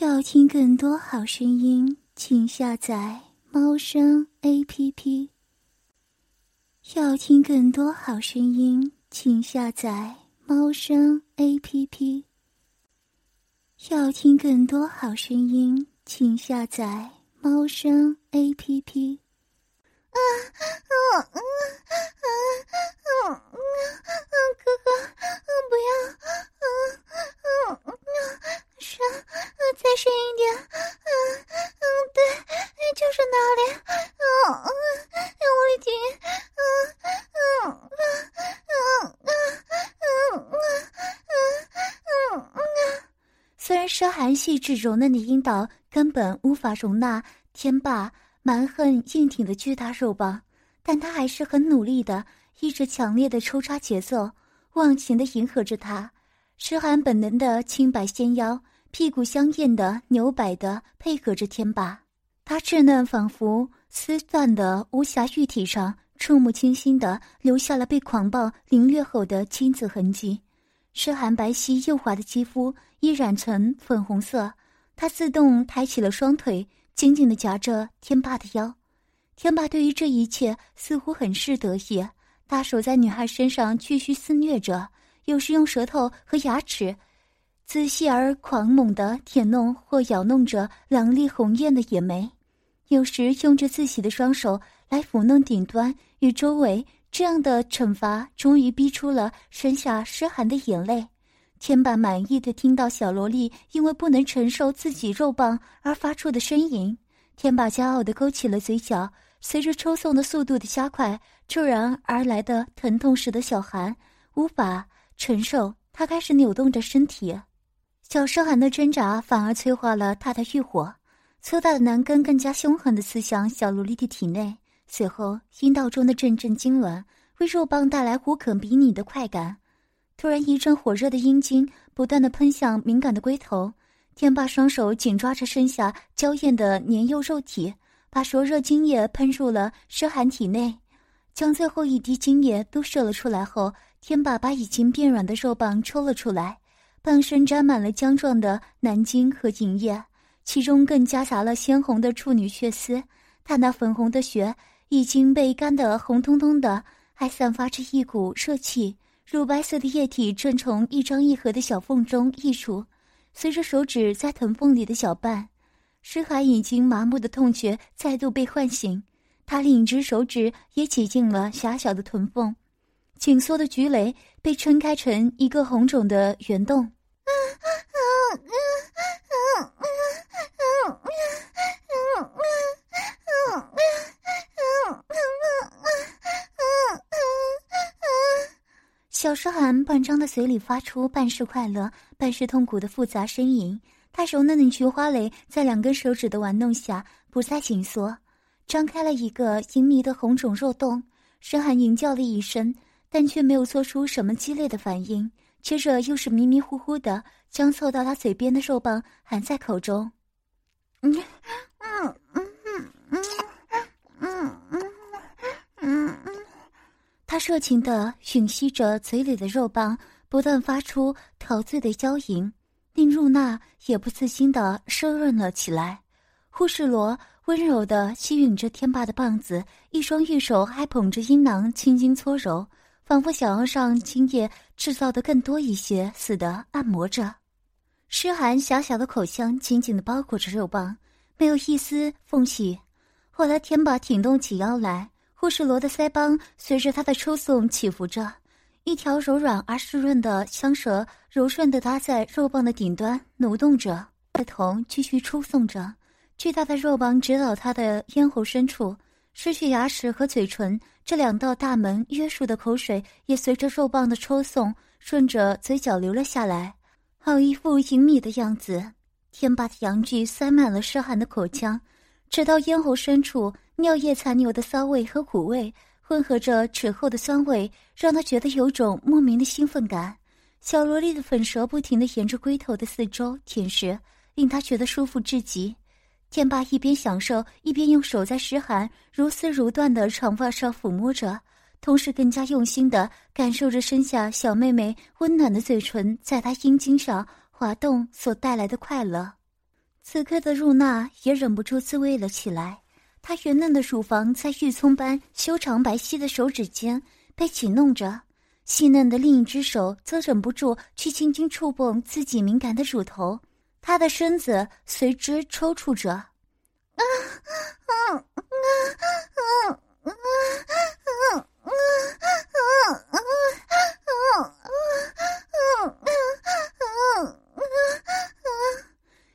要听更多好声音，请下载猫声 A P P。要听更多好声音，请下载猫声 A P P。要听更多好声音，请下载猫声 A P P。啊啊啊啊啊啊啊！哥哥，不要！啊啊啊！深，再深一点！嗯嗯，对，就是那里！嗯嗯，用力点！嗯嗯嗯嗯嗯嗯嗯嗯嗯。虽然诗涵细致柔嫩的阴道根本无法容纳天霸。蛮横硬挺的巨大肉棒，但他还是很努力的，依着强烈的抽插节奏，忘情的迎合着他。诗涵本能的轻摆纤腰，屁股香艳的扭摆的配合着天霸。他稚嫩仿佛丝缎的无瑕玉体上，触目清新的留下了被狂暴凌虐后的亲子痕迹。诗涵白皙幼滑的肌肤已染成粉红色，他自动抬起了双腿。紧紧的夹着天霸的腰，天霸对于这一切似乎很是得意，大手在女孩身上继续肆虐着，有时用舌头和牙齿仔细而狂猛的舔弄或咬弄着两粒红艳的眼眉，有时用着自己的双手来抚弄顶端与周围。这样的惩罚终于逼出了身下湿寒的眼泪。天霸满意的听到小萝莉因为不能承受自己肉棒而发出的呻吟，天霸骄傲的勾起了嘴角。随着抽送的速度的加快，骤然而来的疼痛使得小寒无法承受，他开始扭动着身体。小诗寒的挣扎反而催化了他的欲火，粗大的男根更加凶狠的刺向小萝莉的体内。随后，阴道中的阵阵痉挛为肉棒带来无可比拟的快感。突然，一阵火热的阴茎不断的喷向敏感的龟头，天霸双手紧抓着身下娇艳的年幼肉体，把灼热精液喷入了诗涵体内，将最后一滴精液都射了出来后，天霸把已经变软的肉棒抽了出来，半身沾满了浆状的男精和银液，其中更夹杂了鲜红的处女血丝，他那粉红的血已经被干得红彤彤的，还散发着一股热气。乳白色的液体正从一张一合的小缝中溢出，随着手指在臀缝里的搅拌，诗海已经麻木的痛觉再度被唤醒。他另一只手指也挤进了狭小的臀缝，紧缩的菊蕾被撑开成一个红肿的圆洞。小诗涵半张的嘴里发出半是快乐、半是痛苦的复杂呻吟，他柔嫩的菊花蕾在两根手指的玩弄下不再紧缩，张开了一个隐秘的红肿肉洞。诗涵吟叫了一声，但却没有做出什么激烈的反应。接着又是迷迷糊糊的将凑到他嘴边的肉棒含在口中。嗯嗯嗯嗯嗯嗯嗯嗯。他热情地吮吸着嘴里的肉棒，不断发出陶醉的娇吟，令露娜也不自禁地湿润了起来。护士罗温柔地吸吮着天霸的棒子，一双玉手还捧着阴囊，轻轻搓揉，仿佛想要让精液制造的更多一些似的按摩着。诗涵狭小的口腔紧紧地包裹着肉棒，没有一丝缝隙。后来天霸挺动起腰来。护士罗的腮帮随着他的抽送起伏着，一条柔软而湿润的香舌柔顺地搭在肉棒的顶端扭动着，带头继续抽送着。巨大的肉棒直捣他的咽喉深处，失去牙齿和嘴唇这两道大门约束的口水也随着肉棒的抽送顺着嘴角流了下来，好一副隐秘的样子。天霸的阳具塞满了湿寒的口腔，直到咽喉深处。尿液残留的骚味和苦味混合着齿后的酸味，让他觉得有种莫名的兴奋感。小萝莉的粉舌不停地沿着龟头的四周舔舐，令他觉得舒服至极。天霸一边享受，一边用手在湿寒如丝如缎的长发上抚摸着，同时更加用心地感受着身下小妹妹温暖的嘴唇在他阴茎上滑动所带来的快乐。此刻的入娜也忍不住自慰了起来，她圆嫩的乳房在玉葱般修长白皙的手指间被紧弄着，细嫩的另一只手则忍不住去轻轻触碰自己敏感的乳头，他的身子随之抽搐着。啊！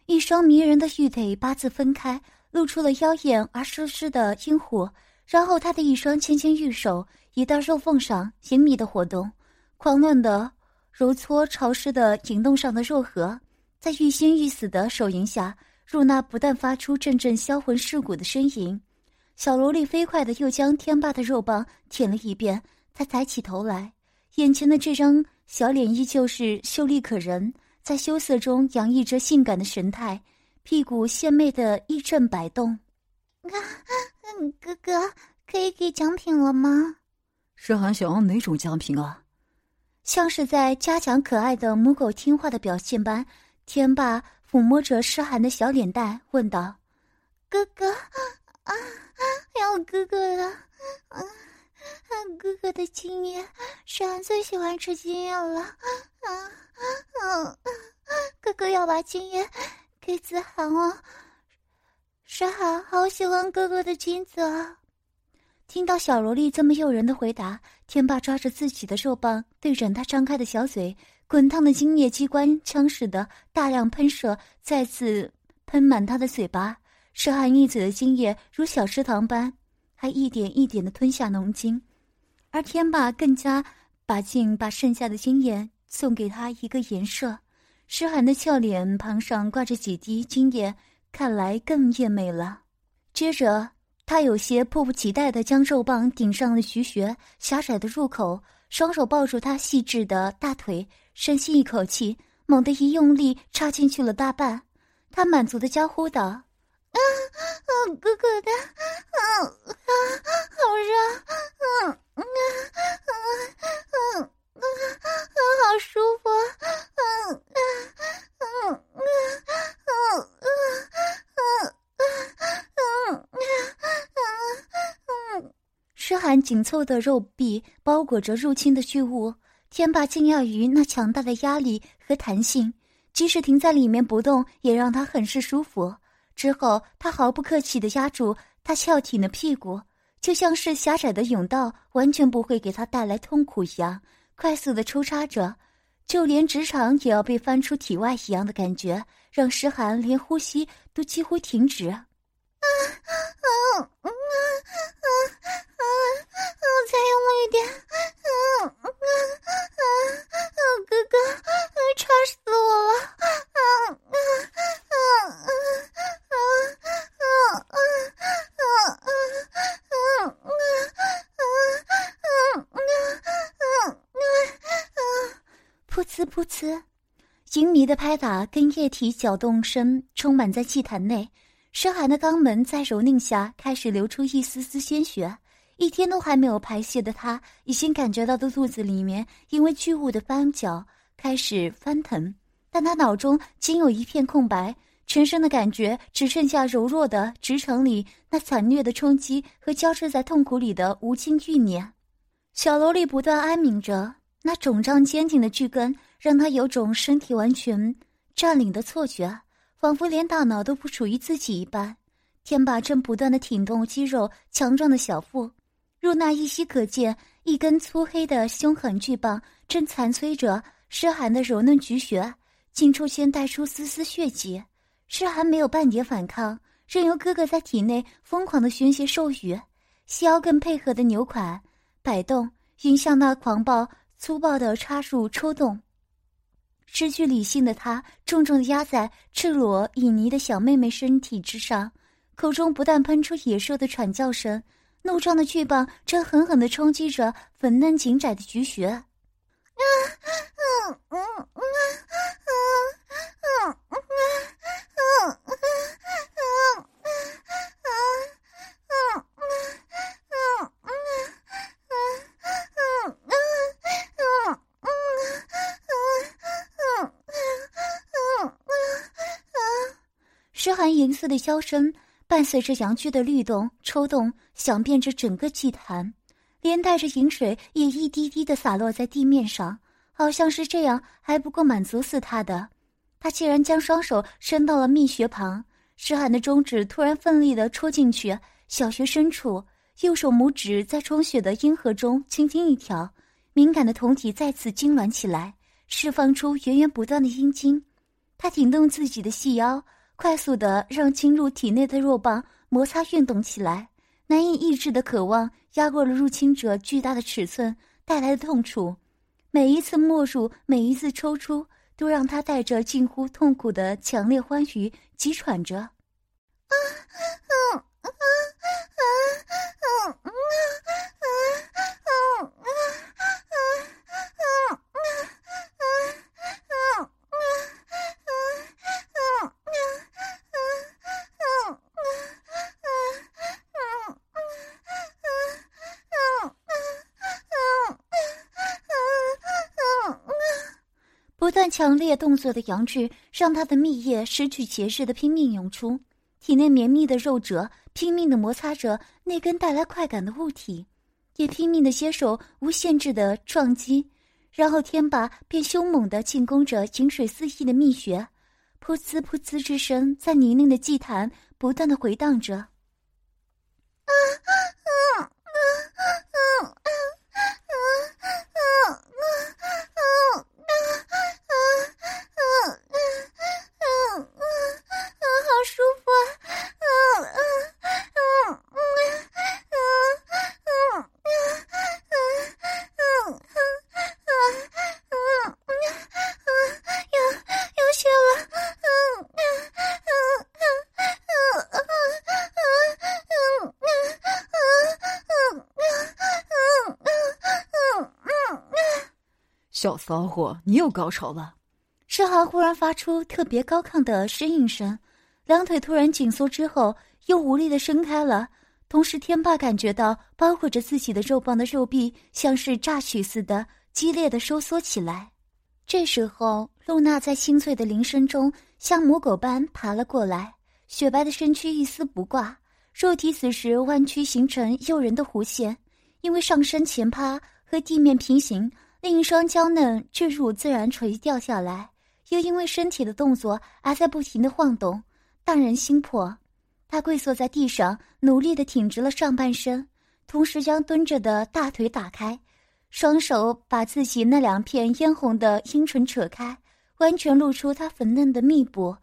一双迷人的玉腿八字分开，露出了妖艳而湿湿的阴虎。然后，他的一双纤纤玉手移到肉缝上，隐秘的活动，狂乱的揉搓潮湿的引动上的肉核。在欲仙欲死的手淫下，露娜不但发出阵阵销魂蚀骨的呻吟。小萝莉飞快的又将天霸的肉棒舔了一遍，她抬起头来，眼前的这张小脸依旧是秀丽可人。在羞涩中洋溢着性感的神态，屁股献媚的一阵摆动。啊，哥哥，可以给奖品了吗？诗涵想要哪种奖品啊？像是在嘉奖可爱的母狗听话的表现般，天霸抚摸着诗涵的小脸蛋，问道：“哥哥，啊啊，要哥哥了，哥哥的经验，诗涵最喜欢吃经验了，”，哥哥要把金叶给子涵哦。诗涵好喜欢哥哥的金子啊！听到小萝莉这么诱人的回答，天霸抓着自己的肉棒，对准他张开的小嘴，滚烫的精液机关枪似的大量喷射，再次喷满他的嘴巴。沙涵一嘴的精液如小池塘般，还一点一点的吞下浓精，而天霸更加把劲把剩下的精液。送给他一个颜色，诗涵的俏脸庞上挂着几滴精液，看来更艳美了。接着，他有些迫不及待地将肉棒顶上了徐学狭窄的入口，双手抱住他细致的大腿，深吸一口气，猛地一用力，插进去了大半。他满足地娇呼道：“啊啊，哥哥的，啊啊，好热，嗯啊嗯嗯嗯嗯，好舒服，嗯嗯嗯嗯嗯嗯嗯嗯。”诗涵紧凑的肉壁包裹着入侵的巨物，天霸惊讶于那强大的压力和弹性，即使停在里面不动，也让他很是舒服。之后，他毫不客气地压住他翘挺的屁股，就像是狭窄的甬道完全不会给他带来痛苦一样。快速的抽插着，就连直肠也要被翻出体外一样的感觉，让诗涵连呼吸都几乎停止。啊啊啊打跟液体搅动声充满在祭坛内。深寒的肛门在蹂躏下开始流出一丝丝鲜血。一天都还没有排泄的他，已经感觉到的肚子里面因为巨物的翻搅开始翻腾，但他脑中仅有一片空白，全身的感觉只剩下柔弱的直肠里那惨虐的冲击和交织在痛苦里的无尽欲念。小萝莉不断哀鸣着。那肿胀坚挺的巨根让他有种身体完全占领的错觉，仿佛连大脑都不属于自己一般。天霸正不断的挺动肌肉强壮的小腹，入那依稀可见一根粗黑的凶狠巨棒正残摧着诗涵的柔嫩菊穴，近处间带出丝丝血迹。诗涵没有半点反抗，任由哥哥在体内疯狂的宣泄授予，细腰更配合的扭款摆动，迎向那狂暴。粗暴的插入抽动，失去理性的他重重的压在赤裸旖旎的小妹妹身体之上，口中不断喷出野兽的喘叫声，怒撞的巨棒正狠狠的冲击着粉嫩紧窄的菊穴。啊嗯嗯嗯嗯嗯嗯嗯嗯嗯诗涵银色的箫声伴随着阳具的律动、抽动，响遍着整个祭坛，连带着饮水也一滴滴的洒落在地面上，好像是这样还不够满足死他的。他竟然将双手伸到了蜜穴旁，诗涵的中指突然奋力的戳进去，小穴深处，右手拇指在充血的阴核中轻轻一挑，敏感的酮体再次痉挛起来，释放出源源不断的阴茎。他挺动自己的细腰，快速的让侵入体内的肉棒摩擦运动起来，难以抑制的渴望压过了入侵者巨大的尺寸带来的痛楚，每一次没入，每一次抽出。都让他带着近乎痛苦的强烈欢愉，急喘着。不 断强烈动作的阳具，让他的蜜液失去节制的拼命涌出，体内绵密的肉褶拼命的摩擦着那根带来快感的物体，也拼命的接受无限制的撞击，然后天霸便凶猛的进攻着井水四溢的蜜穴，噗呲噗呲之声在泥泞的祭坛不断的回荡着。小骚货，你又高潮了！诗涵忽然发出特别高亢的呻吟声，两腿突然紧缩之后又无力的伸开了，同时天霸感觉到包裹着自己的肉棒的肉壁像是榨取似的激烈的收缩起来。这时候，露娜在清脆的铃声中像母狗般爬了过来，雪白的身躯一丝不挂，肉体此时弯曲形成诱人的弧线，因为上身前趴和地面平行。另一双娇嫩巨乳自然垂掉下来，又因为身体的动作而在不停的晃动，荡人心魄。他跪坐在地上，努力的挺直了上半身，同时将蹲着的大腿打开，双手把自己那两片嫣红的阴唇扯开，完全露出他粉嫩的密布，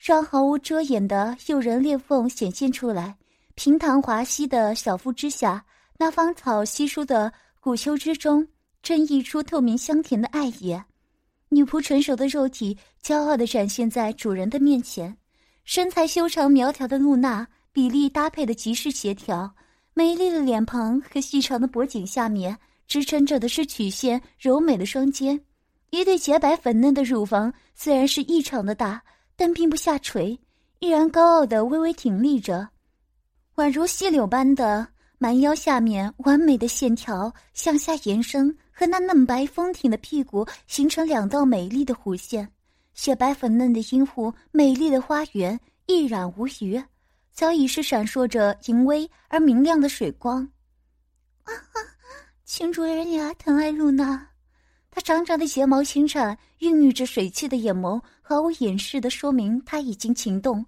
让毫无遮掩的诱人裂缝显现出来。平坦滑膝的小腹之下，那芳草稀疏的骨丘之中。正溢出透明香甜的爱意，女仆成熟的肉体骄傲地展现在主人的面前。身材修长苗条的露娜，比例搭配的极是协调，美丽的脸庞和细长的脖颈下面支撑着的是曲线柔美的双肩，一对洁白粉嫩的乳房虽然是异常的大，但并不下垂，依然高傲的微微挺立着，宛如细柳般的蛮腰下面完美的线条向下延伸。和那嫩白丰挺的屁股形成两道美丽的弧线，雪白粉嫩的阴户，美丽的花园一染无余，早已是闪烁着淫威而明亮的水光。啊啊！请主人呀，疼爱露娜。她长长的睫毛轻颤，孕育着水汽的眼眸毫无掩饰的说明她已经情动，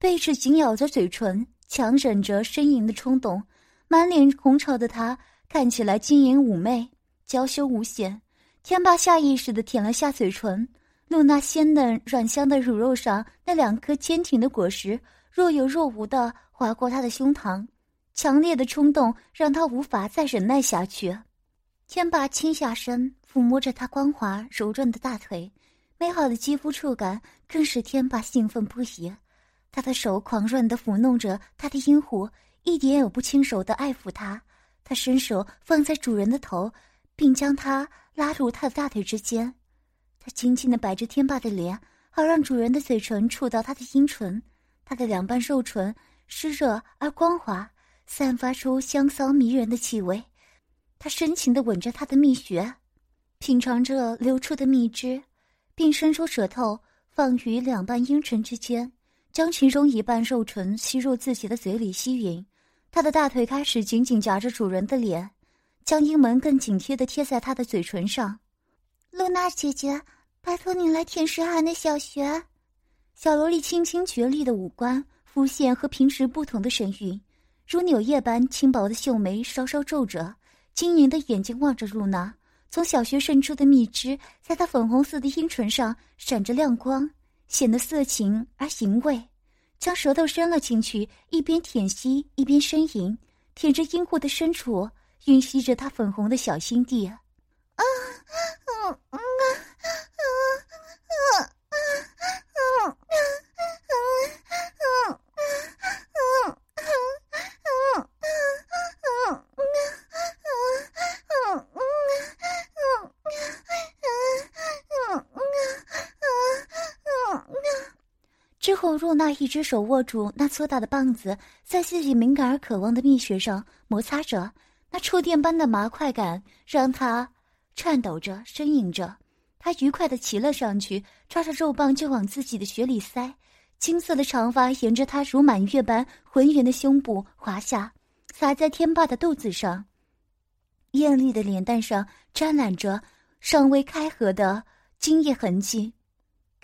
贝齿紧咬着嘴唇，强忍着呻吟的冲动，满脸红潮的她看起来晶莹妩媚。娇羞无限，天霸下意识的舔了下嘴唇，露娜鲜嫩软香的乳肉上那两颗坚挺的果实若有若无的划过他的胸膛，强烈的冲动让他无法再忍耐下去。天霸倾下身抚摸着她光滑柔润的大腿，美好的肌肤触感更使天霸兴奋不已。他的手狂乱的抚弄着她的阴户，一点也不轻柔的爱抚她。他伸手放在主人的头。并将他拉入他的大腿之间，他轻轻的摆着天霸的脸，好让主人的嘴唇触到他的阴唇。他的两瓣肉唇湿热而光滑，散发出香骚迷人的气味。他深情的吻着他的蜜穴，品尝着流出的蜜汁，并伸出舌头放于两瓣阴唇之间，将其中一半肉唇吸入自己的嘴里吸吮。他的大腿开始紧紧夹着主人的脸，将阴门更紧贴的贴在他的嘴唇上。露娜姐姐，拜托你来舔诗涵的小穴。小萝莉清清绝丽的五官，浮现和平时不同的神韵，如柳叶般轻薄的秀眉稍稍皱着，晶莹的眼睛望着露娜。从小穴渗出的蜜汁，在她粉红色的阴唇上闪着亮光，显得色情而淫秽。将舌头伸了进去，一边舔吸一边呻吟，舔着阴户的深处，吮吸着他粉红的小心地。啊，嗯嗯啊，啊啊啊！之后，若娜一只手握住那粗大的棒子，在自己敏感而渴望的蜜穴上摩擦着，那触电般的麻快感让他颤抖着呻吟着。他愉快地骑了上去，抓着肉棒就往自己的穴里塞。金色的长发沿着他如满月般浑圆的胸部滑下，洒在天霸的肚子上。艳丽的脸蛋上沾染着尚未开合的精液痕迹。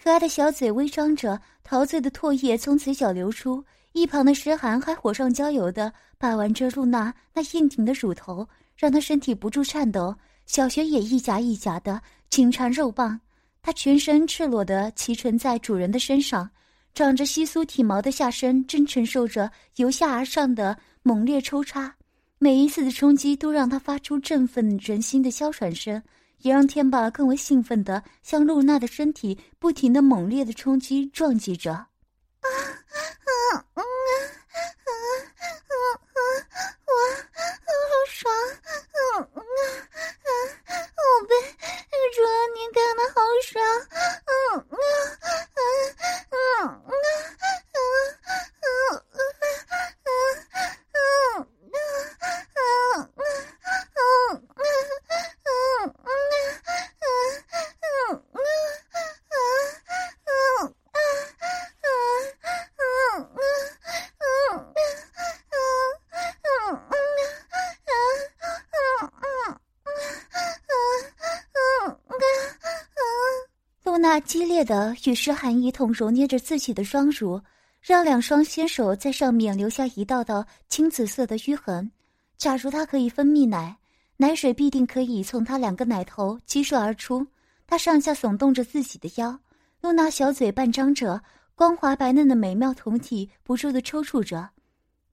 可爱的小嘴微张着，陶醉的唾液从嘴角流出。一旁的诗涵还火上浇油的把玩着露娜那硬挺的乳头，让她身体不住颤抖。小雪也一夹一夹的紧缠肉棒，她全身赤裸的骑乘在主人的身上，长着稀疏体毛的下身正承受着由下而上的猛烈抽插，每一次的冲击都让她发出振奋人心的娇喘声。也让天霸更为兴奋的向露娜的身体不停的猛烈的冲击撞击着，啊啊啊啊啊啊啊！我好爽，啊啊啊！我被，烈的与诗涵一同揉捏着自己的双乳，让两双纤手在上面留下一道道青紫色的淤痕。假如他可以分泌奶，奶水必定可以从他两个奶头激射而出。他上下耸动着自己的腰，露娜小嘴半张着，光滑白嫩的美妙酮体不住的抽搐着，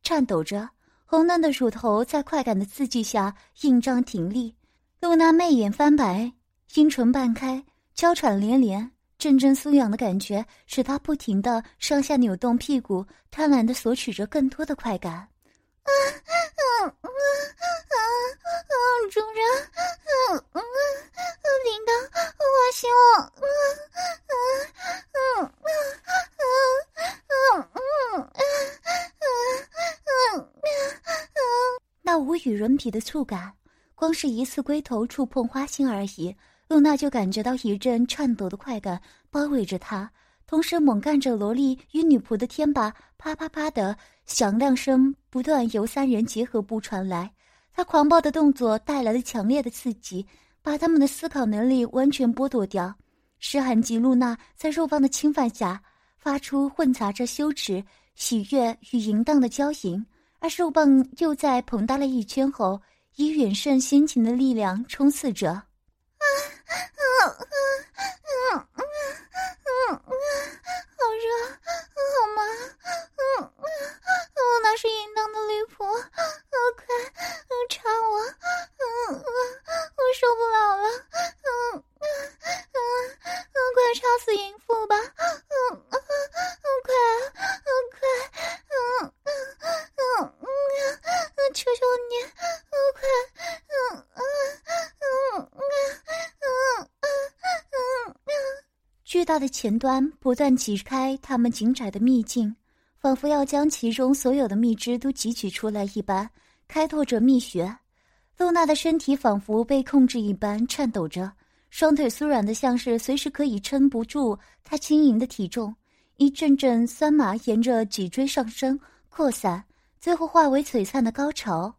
颤抖着，红嫩的乳头在快感的刺激下硬胀挺立。露娜媚眼翻白，阴唇半开。娇喘连连，阵阵酥痒的感觉使他不停的上下扭动屁股，贪婪的索取着更多的快感。啊啊啊啊啊！主人，啊啊啊！领导，我醒我。啊啊啊啊啊啊啊啊啊啊！那无与伦比的触感，光是一次龟头触碰花心而已。露娜就感觉到一阵颤抖的快感包围着她，同时猛干着萝莉与女仆的天把啪啪啪的响亮声不断由三人结合部传来。她狂暴的动作带来了强烈的刺激，把他们的思考能力完全剥夺掉。诗涵及露娜在肉棒的侵犯下，发出混杂着羞耻、喜悦与淫荡的娇吟，而肉棒又在膨大了一圈后，以远胜先前的力量冲刺着。啊啊啊啊啊啊啊！好热，好麻，嗯嗯，我那是淫荡的女仆，快插我，嗯嗯，我受不了了，嗯嗯嗯，快插死淫妇吧，嗯嗯，快，快，嗯嗯嗯嗯，求求你，快，嗯嗯嗯嗯。巨大的前端不断挤开他们紧窄的秘境，仿佛要将其中所有的蜜汁都汲取出来一般，开拓着蜜穴。露娜的身体仿佛被控制一般颤抖着，双腿酥软的像是随时可以撑不住她轻盈的体重。一阵阵酸麻沿着脊椎上升扩散，最后化为璀璨的高潮。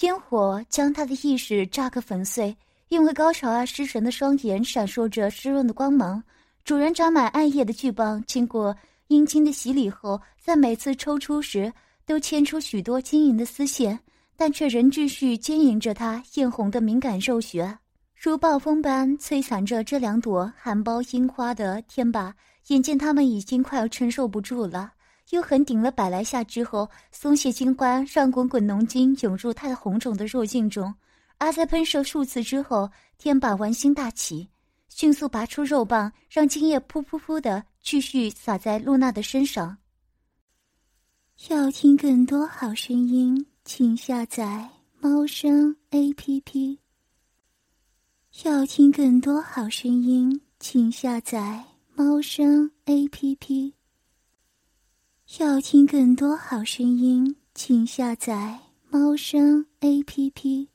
烟火将他的意识炸个粉碎，因为高潮而失神的双眼闪烁着湿润的光芒。主人长满暗液的巨棒，经过阴茎的洗礼后，在每次抽出时都牵出许多晶莹的丝线，但却仍继续牵引着它艳红的敏感肉穴。如暴风般摧残着这两朵含苞樱花的天霸，眼见他们已经快要承受不住了，又狠顶了百来下之后，松懈金冠，让滚滚浓精涌入他的红肿的肉茎中。而在喷射数次之后，天霸玩心大起，迅速拔出肉棒，让精液噗噗噗的继续洒在露娜的身上。要听更多好声音，请下载猫声 A P P。要听更多好声音，请下载猫声 A P P。要听更多好声音，请下载猫声 A P P。